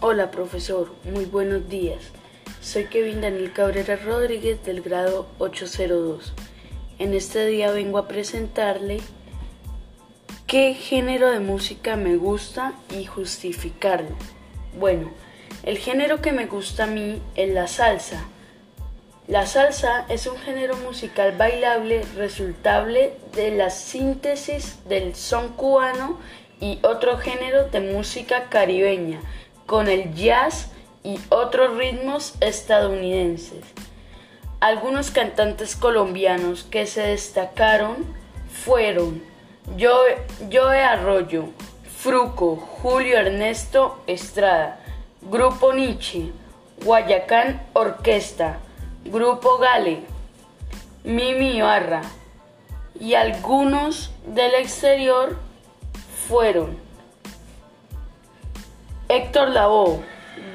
Hola profesor, muy buenos días. Soy Kevin Daniel Cabrera Rodríguez del grado 802. En este día vengo a presentarle qué género de música me gusta y justificarlo. Bueno, el género que me gusta a mí es la salsa. La salsa es un género musical bailable resultable de la síntesis del son cubano y otro género de música caribeña con el jazz y otros ritmos estadounidenses. Algunos cantantes colombianos que se destacaron fueron Joe, Arroyo, Fruco, Julio Ernesto Estrada, Grupo Nietzsche, Guayacán Orquesta, Grupo Gale, Mimi Ibarra y algunos del exterior fueron Héctor Lavoe,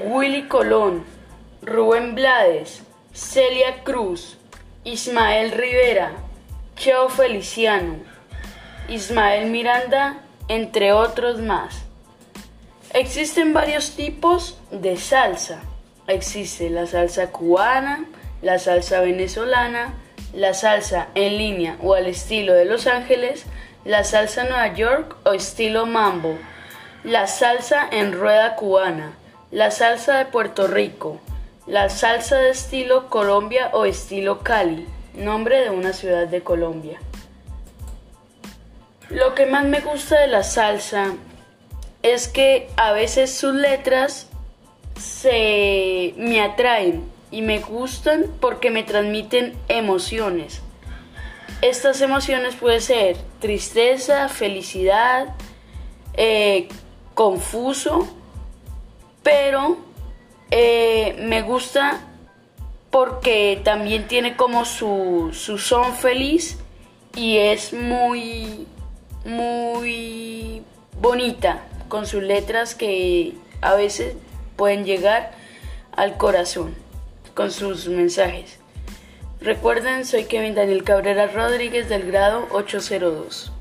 Willy Colón, Rubén Blades, Celia Cruz, Ismael Rivera, Cheo Feliciano, Ismael Miranda, entre otros más. Existen varios tipos de salsa. Existe la salsa cubana, la salsa venezolana, la salsa en línea o al estilo de Los Ángeles, la salsa Nueva York o estilo mambo la salsa en rueda cubana, la salsa de Puerto Rico, la salsa de estilo Colombia o estilo Cali, nombre de una ciudad de Colombia. Lo que más me gusta de la salsa es que a veces sus letras se me atraen y me gustan porque me transmiten emociones. Estas emociones pueden ser tristeza, felicidad, eh, confuso, pero eh, me gusta porque también tiene como su, su son feliz y es muy, muy bonita con sus letras que a veces pueden llegar al corazón con sus mensajes. Recuerden, soy Kevin Daniel Cabrera Rodríguez del grado 802.